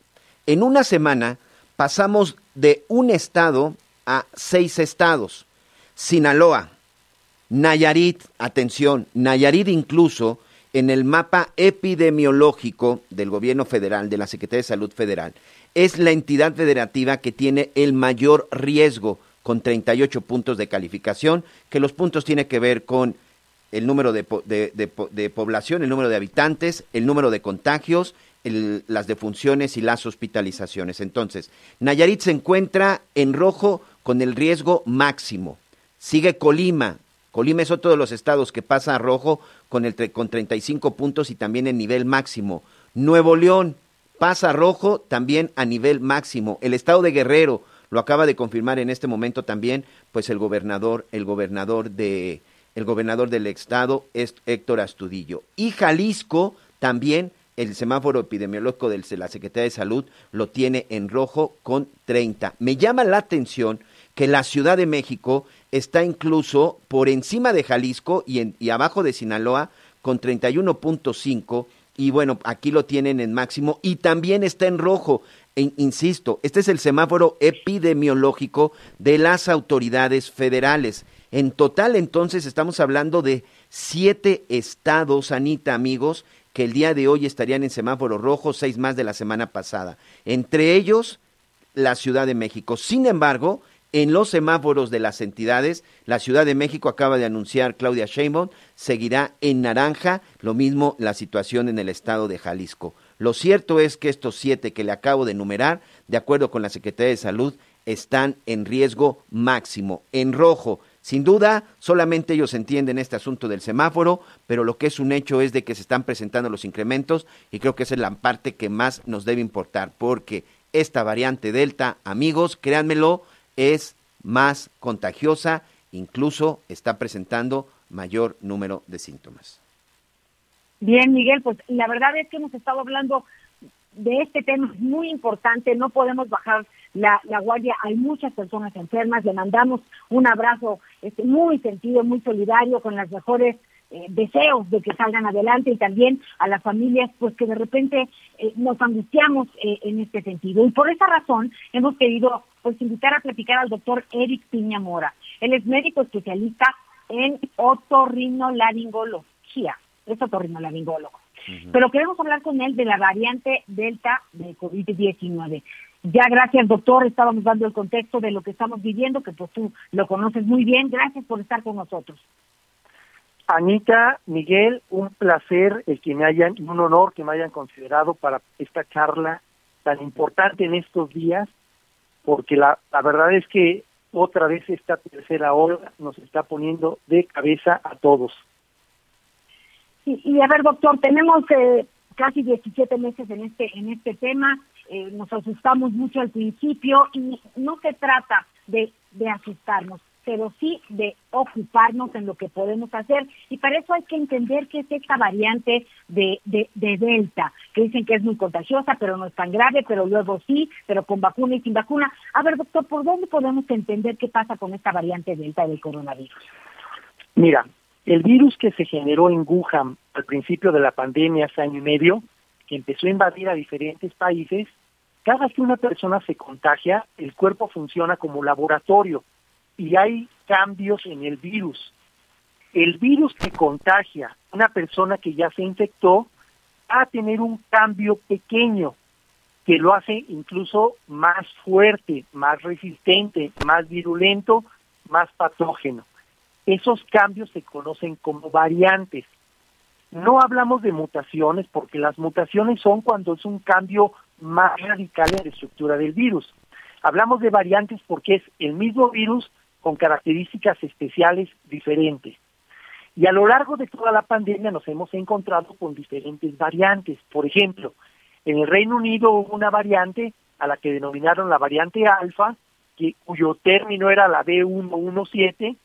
[SPEAKER 4] En una semana pasamos de un estado a seis estados. Sinaloa, Nayarit, atención, Nayarit incluso en el mapa epidemiológico del gobierno federal, de la Secretaría de Salud Federal, es la entidad federativa que tiene el mayor riesgo con 38 puntos de calificación, que los puntos tienen que ver con el número de, población, el número de habitantes, el número de contagios, las defunciones y las hospitalizaciones. Entonces, Nayarit se encuentra en rojo con el riesgo máximo. Sigue Colima. Colima es otro de los estados que pasa a rojo con, el, con 35 puntos y también en nivel máximo. Nuevo León pasa a rojo también a nivel máximo. El estado de Guerrero lo acaba de confirmar en este momento también, pues el gobernador, el gobernador de, el gobernador del estado es Héctor Astudillo. Y Jalisco también el semáforo epidemiológico de la Secretaría de Salud lo tiene en rojo con 30. Me llama la atención que la Ciudad de México está incluso por encima de Jalisco y, y abajo de Sinaloa con 31.5 y bueno, aquí lo tienen en máximo y también está en rojo. E, insisto, este es el semáforo epidemiológico de las autoridades federales. En total, entonces, estamos hablando de siete estados, Anita, amigos, que el día de hoy estarían en semáforo rojo, seis más de la semana pasada. Entre ellos, la Ciudad de México. Sin embargo, en los semáforos de las entidades, la Ciudad de México acaba de anunciar Claudia Sheinbaum, seguirá en naranja, lo mismo la situación en el estado de Jalisco. Lo cierto es que estos siete que le acabo de enumerar, de acuerdo con la Secretaría de Salud, están en riesgo máximo, en rojo. Sin duda, solamente ellos entienden este asunto del semáforo, pero lo que es un hecho es de que se están presentando los incrementos y creo que esa es la parte que más nos debe importar, porque esta variante Delta, amigos, créanmelo, es más contagiosa, incluso está presentando mayor número de síntomas.
[SPEAKER 5] Bien, Miguel, pues la verdad es que hemos estado hablando de este tema muy importante, no podemos bajar la, guardia, hay muchas personas enfermas, le mandamos un abrazo este, muy sentido, muy solidario, con las mejores eh, deseos de que salgan adelante y también a las familias pues que de repente eh, nos angustiamos eh, en este sentido. Y por esa razón hemos querido pues invitar a platicar al doctor Eric Piña Mora. Él es médico especialista en otorrinolaringología, es otorrinolaringólogo. Pero queremos hablar con él de la variante Delta de COVID-19. Ya gracias, doctor, estábamos dando el contexto de lo que estamos viviendo, que pues tú lo conoces muy bien. Gracias por estar con nosotros.
[SPEAKER 10] Anita, Miguel, un placer el que me hayan, un honor que me hayan considerado para esta charla tan importante en estos días, porque la, la verdad es que otra vez esta tercera ola nos está poniendo de cabeza a todos.
[SPEAKER 5] Y, a ver, doctor, tenemos eh, casi 17 meses en este en este tema, eh, nos asustamos mucho al principio y no se trata de, de asustarnos, pero sí de ocuparnos en lo que podemos hacer. Y para eso hay que entender que es esta variante de, de, de, Delta, que dicen que es muy contagiosa, pero no es tan grave, pero luego sí, pero con vacuna y sin vacuna. A ver, doctor, ¿por dónde podemos entender qué pasa con esta variante Delta del coronavirus?
[SPEAKER 10] Mira, el virus que se generó en Wuhan al principio de la pandemia hace año y medio, que empezó a invadir a diferentes países, cada que una persona se contagia, el cuerpo funciona como laboratorio y hay cambios en el virus. El virus que contagia una persona que ya se infectó va a tener un cambio pequeño que lo hace incluso más fuerte, más resistente, más virulento, más patógeno. Esos cambios se conocen como variantes. No hablamos de mutaciones porque las mutaciones son cuando es un cambio más radical en la estructura del virus. Hablamos de variantes porque es el mismo virus con características especiales diferentes. Y a lo largo de toda la pandemia nos hemos encontrado con diferentes variantes. Por ejemplo, en el Reino Unido hubo una variante a la que denominaron la variante alfa, cuyo término era la B117,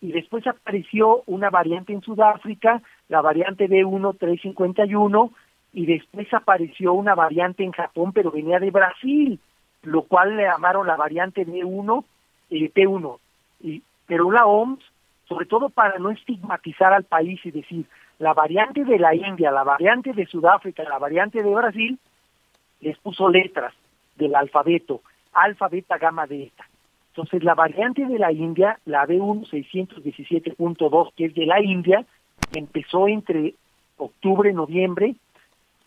[SPEAKER 10] y después apareció una variante en Sudáfrica, la variante B1351, y después apareció una variante en Japón, pero venía de Brasil, lo cual le llamaron la variante B1, eh, P1. Y, pero la OMS, sobre todo para no estigmatizar al país y decir, la variante de la India, la variante de Sudáfrica, la variante de Brasil, les puso letras del alfabeto, alfa, beta, gamma, delta. Entonces, la variante de la India, la B1617.2, que es de la India, empezó entre octubre y noviembre,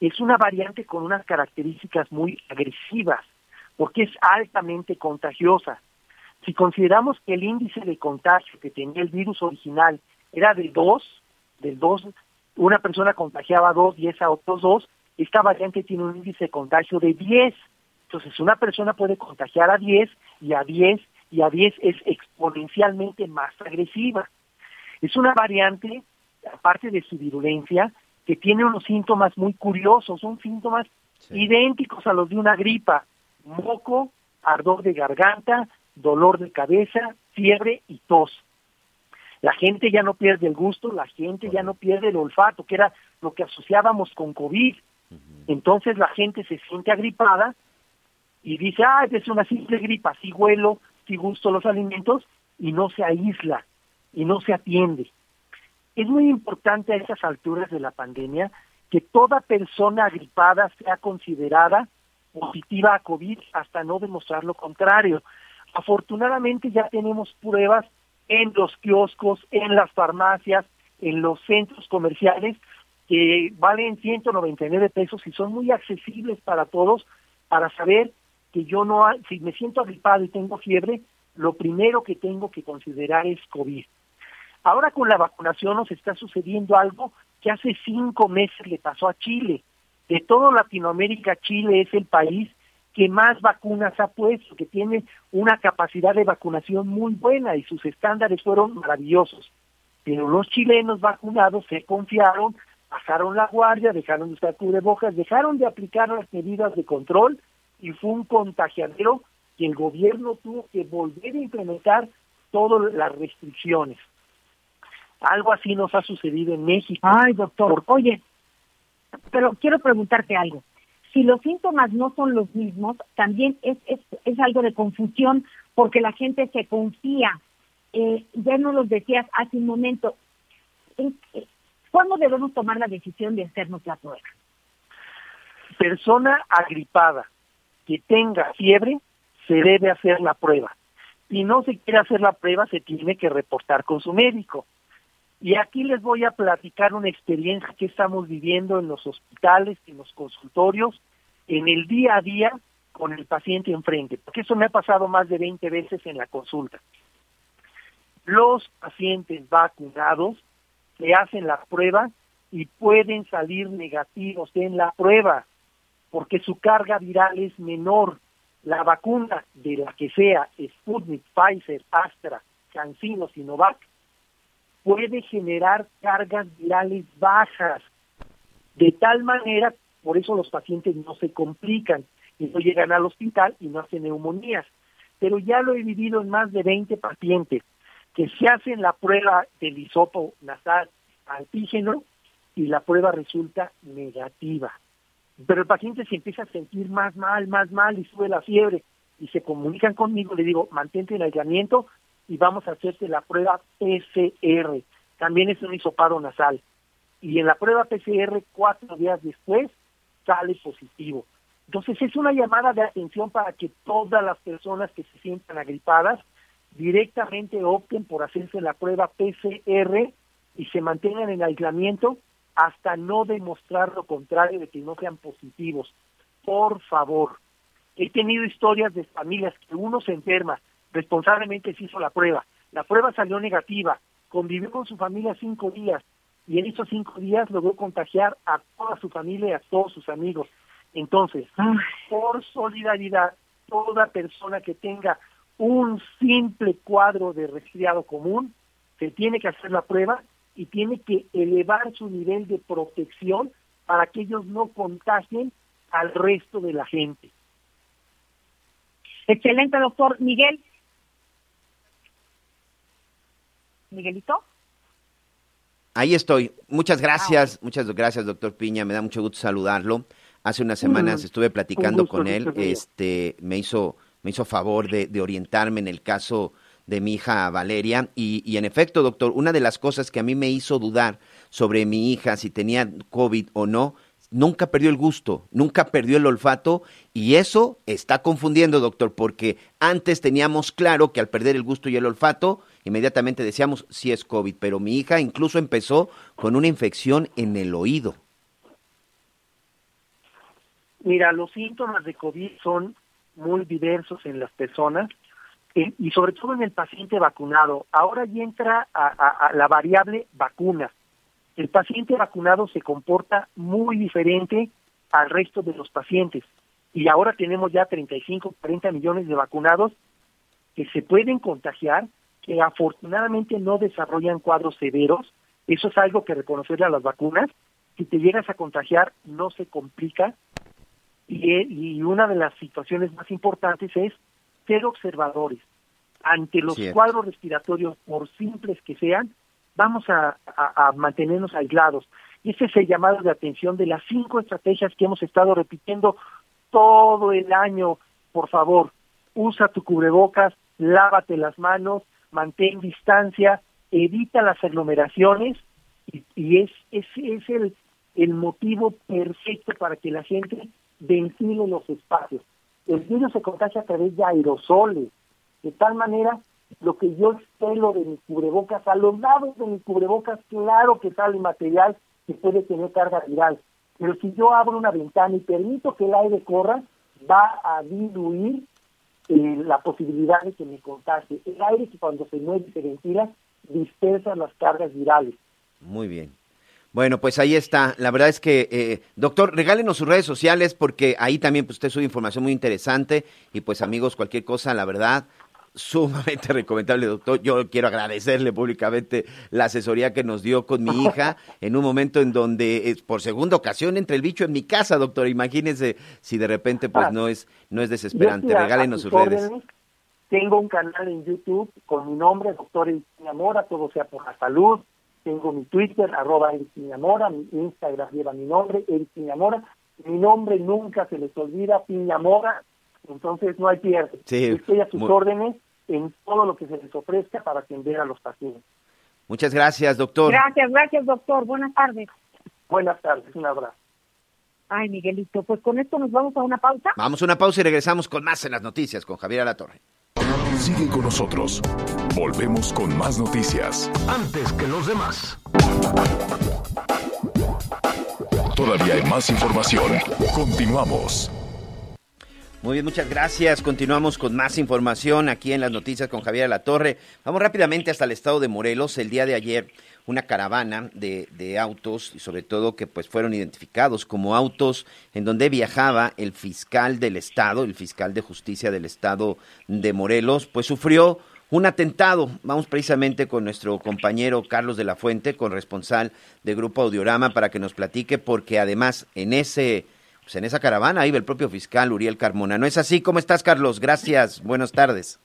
[SPEAKER 10] es una variante con unas características muy agresivas, porque es altamente contagiosa. Si consideramos que el índice de contagio que tenía el virus original era de 2, del 2, una persona contagiaba a 2 y esa a otros 2, esta variante tiene un índice de contagio de 10. Entonces, una persona puede contagiar a 10 y a 10 y a 10 es exponencialmente más agresiva. Es una variante, aparte de su virulencia, que tiene unos síntomas muy curiosos, son síntomas idénticos a los de una gripa, moco, ardor de garganta, dolor de cabeza, fiebre y tos. La gente ya no pierde el gusto, la gente ya no pierde el olfato, que era lo que asociábamos con COVID. Entonces la gente se siente agripada y dice, ah, es una simple gripa, sí huelo, sí gusto los alimentos y no se aísla y no se atiende. Es muy importante a esas alturas de la pandemia que toda persona agripada sea considerada positiva a COVID hasta no demostrar lo contrario. Afortunadamente ya tenemos pruebas en los kioscos, en las farmacias, en los centros comerciales que valen 199 pesos y son muy accesibles para todos para saber que yo no, si me siento agripado y tengo fiebre, lo primero que tengo que considerar es COVID. Ahora con la vacunación nos está sucediendo algo que hace cinco meses le pasó a Chile. De toda Latinoamérica, Chile es el país que más vacunas ha puesto, que tiene una capacidad de vacunación muy buena y sus estándares fueron maravillosos. Pero los chilenos vacunados se confiaron, bajaron la guardia, dejaron de usar cubrebocas, dejaron de aplicar las medidas de control y fue un contagiadero que el gobierno tuvo que volver a implementar todas las restricciones. Algo así nos ha sucedido en México.
[SPEAKER 5] Ay, doctor, oye, pero quiero preguntarte algo. Si los síntomas no son los mismos, también es, es, es algo de confusión porque la gente se confía. Eh, ya no los decías hace un momento. ¿Cuándo debemos tomar la decisión de hacernos la prueba?
[SPEAKER 10] Persona agripada que tenga fiebre, se debe hacer la prueba. Si no se quiere hacer la prueba, se tiene que reportar con su médico. Y aquí les voy a platicar una experiencia que estamos viviendo en los hospitales, en los consultorios, en el día a día con el paciente enfrente, porque eso me ha pasado más de 20 veces en la consulta. Los pacientes vacunados se hacen la prueba y pueden salir negativos en la prueba porque su carga viral es menor. La vacuna de la que sea, Sputnik, Pfizer, Astra, CanSino, Sinovac, puede generar cargas virales bajas. De tal manera, por eso los pacientes no se complican y no llegan al hospital y no hacen neumonías. Pero ya lo he vivido en más de 20 pacientes que se hacen la prueba del hisopo nasal antígeno y la prueba resulta negativa. Pero el paciente se empieza a sentir más mal, más mal y sube la fiebre y se comunican conmigo, le digo, mantente en aislamiento y vamos a hacerte la prueba PCR. También es un hisopado nasal. Y en la prueba PCR, cuatro días después, sale positivo. Entonces es una llamada de atención para que todas las personas que se sientan agripadas directamente opten por hacerse la prueba PCR y se mantengan en aislamiento hasta no demostrar lo contrario de que no sean positivos. Por favor, he tenido historias de familias que uno se enferma, responsablemente se hizo la prueba, la prueba salió negativa, convivió con su familia cinco días y en esos cinco días logró contagiar a toda su familia y a todos sus amigos. Entonces, por solidaridad, toda persona que tenga un simple cuadro de resfriado común, se tiene que hacer la prueba y tiene que elevar su nivel de protección para que ellos no contagien al resto de la gente.
[SPEAKER 5] Excelente, doctor. Miguel. Miguelito.
[SPEAKER 4] Ahí estoy. Muchas gracias, muchas gracias, doctor Piña. Me da mucho gusto saludarlo. Hace unas semanas estuve platicando con él. Este, me hizo, me hizo favor de, de orientarme en el caso de mi hija Valeria. Y, y, en efecto, doctor, una de las cosas que a mí me hizo dudar sobre mi hija, si tenía COVID o no, nunca perdió el gusto, nunca perdió el olfato y eso está confundiendo, doctor, porque antes teníamos claro que al perder el gusto y el olfato, inmediatamente decíamos si es COVID, pero mi hija incluso empezó con una infección en el oído.
[SPEAKER 10] Mira, los síntomas de COVID son muy diversos en las personas eh, y sobre todo en el paciente vacunado. Ahora ya entra a, la variable vacuna. El paciente vacunado se comporta muy diferente al resto de los pacientes. Y ahora tenemos ya 35, 40 millones de vacunados que se pueden contagiar, que afortunadamente no desarrollan cuadros severos. Eso es algo que reconocerle a las vacunas. Si te llegas a contagiar, no se complica, y, una de las situaciones más importantes es ser observadores. Ante los cuadros respiratorios, por simples que sean, vamos a, mantenernos aislados. Y ese es el llamado de atención de las cinco estrategias que hemos estado repitiendo todo el año. Por favor, usa tu cubrebocas, lávate las manos, mantén distancia, evita las aglomeraciones y, y es, es, es el, el motivo perfecto para que la gente ventile los espacios. El virus se contagia a través de aerosoles. De tal manera, lo que yo expelo de mis cubrebocas, a los lados de mis cubrebocas, claro que sale material que puede tener carga viral. Pero si yo abro una ventana y permito que el aire corra, va a diluir eh, la posibilidad de que me contagie. El aire que cuando se mueve y se ventila dispersa las cargas virales.
[SPEAKER 4] Muy bien. Bueno, pues ahí está. La verdad es que, eh, doctor, regálenos sus redes sociales porque ahí también pues, usted sube información muy interesante y pues amigos, cualquier cosa, la verdad, sumamente recomendable, doctor. Yo quiero agradecerle públicamente la asesoría que nos dio con mi hija en un momento en donde es por segunda ocasión entre el bicho en mi casa, doctor. Imagínese si de repente pues no es no es desesperante. Regálenos sus redes.
[SPEAKER 10] Tengo un canal en YouTube con mi nombre, doctor Amora, todo sea por la salud tengo mi Twitter, arroba Eric Piñamora, mi Instagram lleva mi nombre, Eric Piñamora. Mi nombre nunca se les olvida, Piñamora, entonces no hay pierde. Estoy a sus órdenes en todo lo que se les ofrezca para atender a los pacientes.
[SPEAKER 4] Muchas gracias, doctor.
[SPEAKER 5] Gracias, gracias, doctor. Buenas tardes.
[SPEAKER 10] Buenas tardes, un abrazo.
[SPEAKER 5] Ay, Miguelito, pues con esto nos vamos a una pausa.
[SPEAKER 4] Vamos a una pausa y regresamos con más en las noticias con Javier Alatorre.
[SPEAKER 2] Sigue con nosotros. Volvemos con más noticias.
[SPEAKER 1] Antes que los demás.
[SPEAKER 2] Todavía hay más información. Continuamos.
[SPEAKER 4] Muy bien, muchas gracias. Continuamos con más información aquí en las noticias con Javier La Torre. Vamos rápidamente hasta el estado de Morelos. El día de ayer una caravana de, de, autos y sobre todo que pues fueron identificados como autos en donde viajaba el fiscal del estado, el fiscal de justicia del estado de Morelos, pues sufrió un atentado. Vamos precisamente con nuestro compañero Carlos de la Fuente, corresponsal de Grupo Audiorama, para que nos platique, porque además en ese, pues en esa caravana iba el propio fiscal Uriel Carmona. ¿No es así? ¿Cómo estás, Carlos? Gracias. Buenas tardes.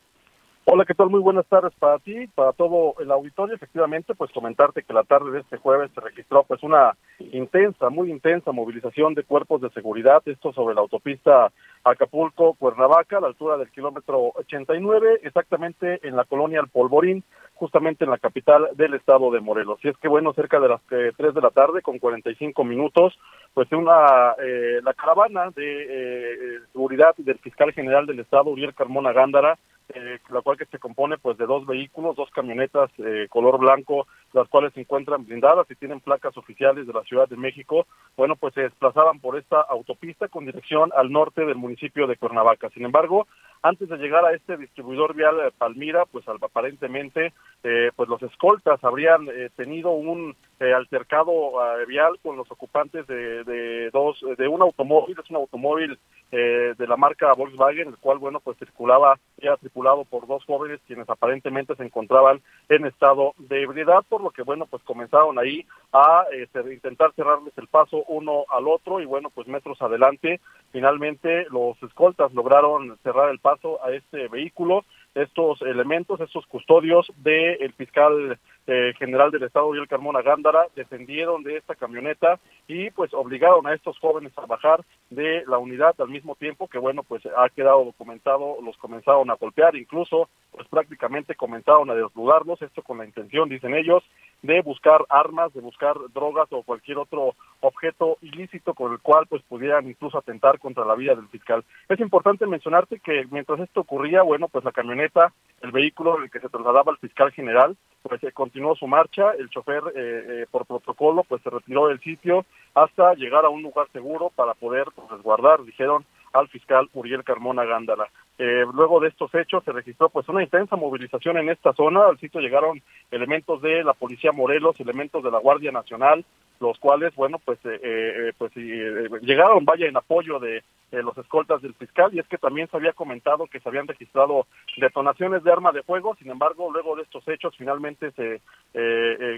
[SPEAKER 11] Hola, ¿qué tal? Muy buenas tardes para ti, para todo el auditorio. Efectivamente, pues comentarte que la tarde de este jueves se registró pues una intensa, muy intensa movilización de cuerpos de seguridad, esto sobre la autopista Acapulco-Cuernavaca, a la altura del kilómetro 89, exactamente en la colonia El Polvorín, justamente en la capital del estado de Morelos. Y es que, bueno, cerca de las eh, 3 de la tarde, con 45 minutos, pues una eh, la caravana de eh, seguridad del fiscal general del estado, Uriel Carmona Gándara, eh, la cual que se compone pues de dos vehículos, dos camionetas eh, color blanco, las cuales se encuentran blindadas y tienen placas oficiales de la Ciudad de México, bueno, pues se desplazaban por esta autopista con dirección al norte del municipio de Cuernavaca. Sin embargo, antes de llegar a este distribuidor vial eh, Palmira, pues aparentemente, eh, pues los escoltas habrían eh, tenido un altercado vial con los ocupantes de, de, dos, de un automóvil, es un automóvil de la marca Volkswagen, el cual, bueno, pues circulaba, ya tripulado por dos jóvenes quienes aparentemente se encontraban en estado de ebriedad, por lo que, bueno, pues comenzaron ahí a intentar cerrarles el paso uno al otro y, bueno, pues metros adelante, finalmente los escoltas lograron cerrar el paso a este vehículo. Estos elementos, estos custodios del fiscal eh, general del Estado, Uriel Carmona Gándara, descendieron de esta camioneta y pues obligaron a estos jóvenes a bajar de la unidad al mismo tiempo que bueno pues ha quedado documentado, los comenzaron a golpear, incluso pues prácticamente comenzaron a desnudarlos, esto con la intención, dicen ellos, de buscar armas, de buscar drogas o cualquier otro objeto ilícito con el cual pues pudieran incluso atentar contra la vida del fiscal. Es importante mencionarte que mientras esto ocurría, bueno, pues la camioneta, el vehículo en el que se trasladaba el fiscal general, pues se continuó su marcha, el chofer eh, eh, por protocolo pues se retiró del sitio hasta llegar a un lugar seguro para poder pues, resguardar, dijeron, al fiscal Uriel Carmona Gándala. Eh, luego de estos hechos se registró pues una intensa movilización en esta zona. Al sitio llegaron elementos de la Policía Morelos, elementos de la Guardia Nacional, los cuales, bueno, pues, eh, eh, pues llegaron, vaya, en apoyo de los escoltas del fiscal. Y es que también se había comentado que se habían registrado detonaciones de arma de fuego. Sin embargo, luego de estos hechos, finalmente se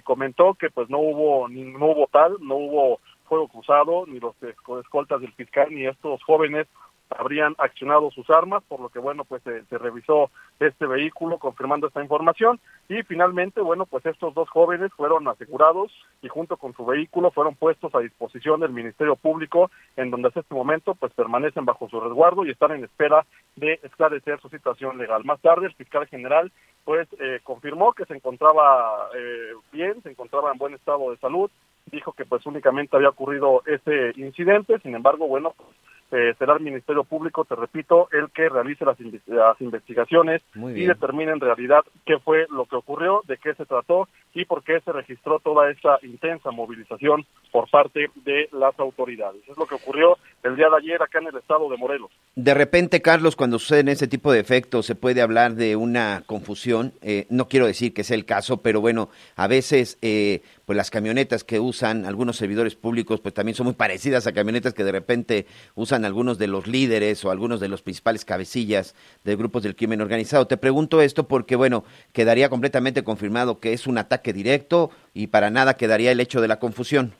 [SPEAKER 11] comentó que pues no hubo, ni, no hubo tal, no hubo fuego cruzado, ni los escoltas del fiscal, ni estos jóvenes habrían accionado sus armas, por lo que bueno, pues se, revisó este vehículo confirmando esta información. Y finalmente, bueno, pues estos dos jóvenes fueron asegurados y junto con su vehículo fueron puestos a disposición del Ministerio Público, en donde hasta este momento pues permanecen bajo su resguardo y están en espera de esclarecer su situación legal. Más tarde, el fiscal general pues eh, confirmó que se encontraba eh, bien, se encontraba en buen estado de salud, dijo que pues únicamente había ocurrido ese incidente, sin embargo, bueno, pues eh, será el Ministerio Público, te repito, el que realice las, las investigaciones y determine en realidad qué fue lo que ocurrió, de qué se trató y por qué se registró toda esta intensa movilización por parte de las autoridades. Es lo que ocurrió el día de ayer acá en el estado de Morelos.
[SPEAKER 4] De repente, Carlos, cuando suceden ese tipo de efectos, se puede hablar de una confusión. Eh, no quiero decir que sea el caso, pero bueno, a veces eh, pues las camionetas que usan algunos servidores públicos, pues también son muy parecidas a camionetas que de repente usan algunos de los líderes o algunos de los principales cabecillas de grupos del crimen organizado. Te pregunto esto porque, bueno, quedaría completamente confirmado que es un ataque directo y para nada quedaría el hecho de la confusión.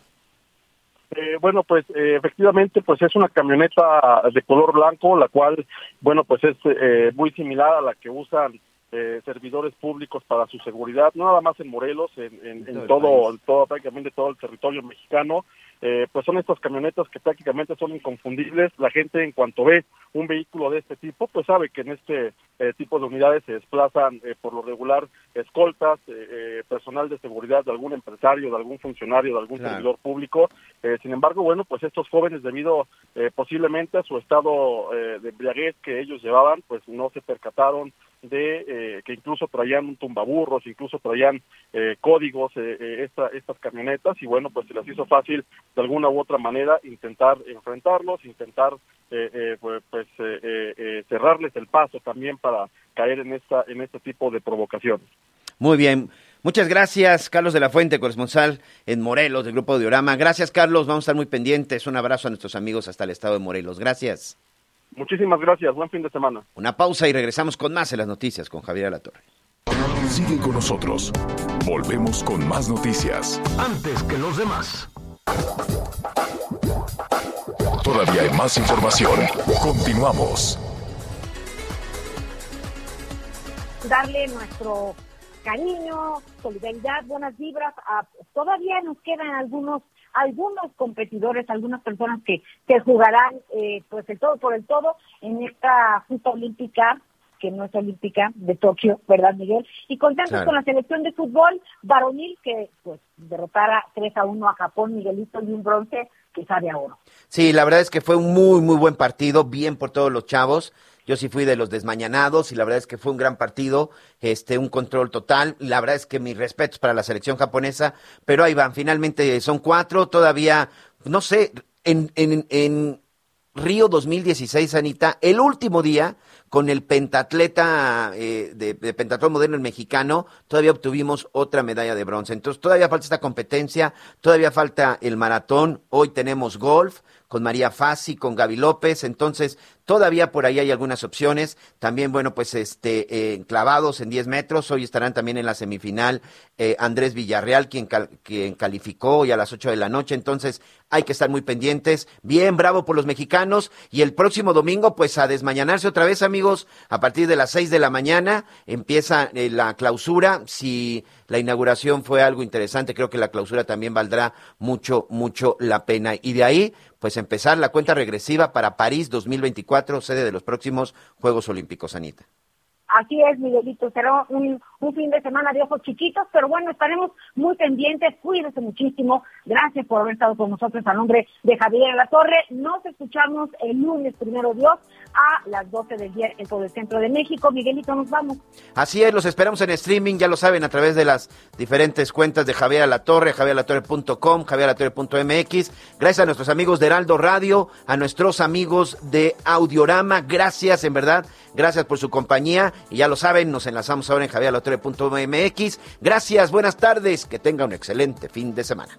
[SPEAKER 11] Eh, bueno, pues eh, efectivamente, pues es una camioneta de color blanco, la cual, bueno, pues es eh, muy similar a la que usan eh, servidores públicos para su seguridad, no nada más en Morelos, en, todo, todo, prácticamente todo el territorio mexicano. Eh, pues son estas camionetas que prácticamente son inconfundibles. La gente en cuanto ve un vehículo de este tipo, pues sabe que en este eh, tipo de unidades se desplazan por lo regular escoltas, personal de seguridad de algún empresario, de algún funcionario, de algún servidor público. sin embargo, bueno, pues estos jóvenes debido posiblemente a su estado de embriaguez que ellos llevaban, pues no se percataron de eh, que incluso traían un tumbaburros, incluso traían eh, códigos eh, esta, estas camionetas y bueno, pues se les hizo fácil de alguna u otra manera intentar enfrentarlos, intentar pues, pues cerrarles el paso también para caer en esta en este tipo de provocaciones.
[SPEAKER 4] Muy bien. Muchas gracias, Carlos de la Fuente, corresponsal en Morelos del Grupo de Orama. Gracias, Carlos. Vamos a estar muy pendientes. Un abrazo a nuestros amigos hasta el estado de Morelos. Gracias.
[SPEAKER 11] Muchísimas gracias, buen fin de semana.
[SPEAKER 4] Una pausa y regresamos con más en las noticias con Javier Alatorre.
[SPEAKER 2] Sigue con nosotros. Volvemos con más noticias.
[SPEAKER 1] Antes que los demás.
[SPEAKER 2] Todavía hay más información. Continuamos.
[SPEAKER 5] Darle nuestro cariño, solidaridad, buenas vibras. todavía nos quedan algunos algunos competidores, algunas personas que, que jugarán eh, pues el todo por el todo en esta justa olímpica que no es olímpica de Tokio, ¿verdad, Miguel? Y contentos con la selección de fútbol varonil que pues derrotara 3 a 1 a Japón, Miguelito, y un bronce que sabe a oro.
[SPEAKER 4] Sí, la verdad es que fue un muy, muy buen partido, bien por todos los chavos. Yo sí fui de los desmañanados y la verdad es que fue un gran partido, este, un control total. La verdad es que mis respetos para la selección japonesa, pero ahí van, finalmente son cuatro, todavía, no sé, en, en, en Río 2016, Anita, el último día, con el pentatleta eh, de, de, pentatlón moderno el mexicano, todavía obtuvimos otra medalla de bronce. Entonces todavía falta esta competencia, todavía falta el maratón, hoy tenemos golf, con María Fassi, con Gaby López, entonces todavía por ahí hay algunas opciones. También, bueno, pues este, eh, clavados en 10 metros, hoy estarán también en la semifinal eh, Andrés Villarreal, quien, quien calificó hoy a las 8 de la noche, entonces hay que estar muy pendientes. Bien, bravo por los mexicanos. Y el próximo domingo, pues a desmañanarse otra vez, amigos, a partir de las 6 de la mañana empieza eh, la clausura. Si la inauguración fue algo interesante, creo que la clausura también valdrá mucho, mucho la pena. Y de ahí, pues empezar la cuenta regresiva para París 2024, sede de los próximos Juegos Olímpicos, Anita.
[SPEAKER 5] Así es, Miguelito, será un, un, fin de semana de ojos chiquitos, pero bueno, estaremos muy pendientes, cuídense muchísimo, gracias por haber estado con nosotros. A nombre de Javier La Torre, nos escuchamos el lunes, primero Dios, a las 12 del día en todo el centro de México, Miguelito, nos vamos.
[SPEAKER 4] Así es, los esperamos en streaming, ya lo saben, a través de las diferentes cuentas de Javier La Torre, javierlatorre.com, javierlatorre.mx, gracias a nuestros amigos de Heraldo Radio, a nuestros amigos de Audiorama, gracias, en verdad, gracias por su compañía. Y ya lo saben, nos enlazamos ahora en Gracias, buenas tardes, que tenga un excelente fin de semana.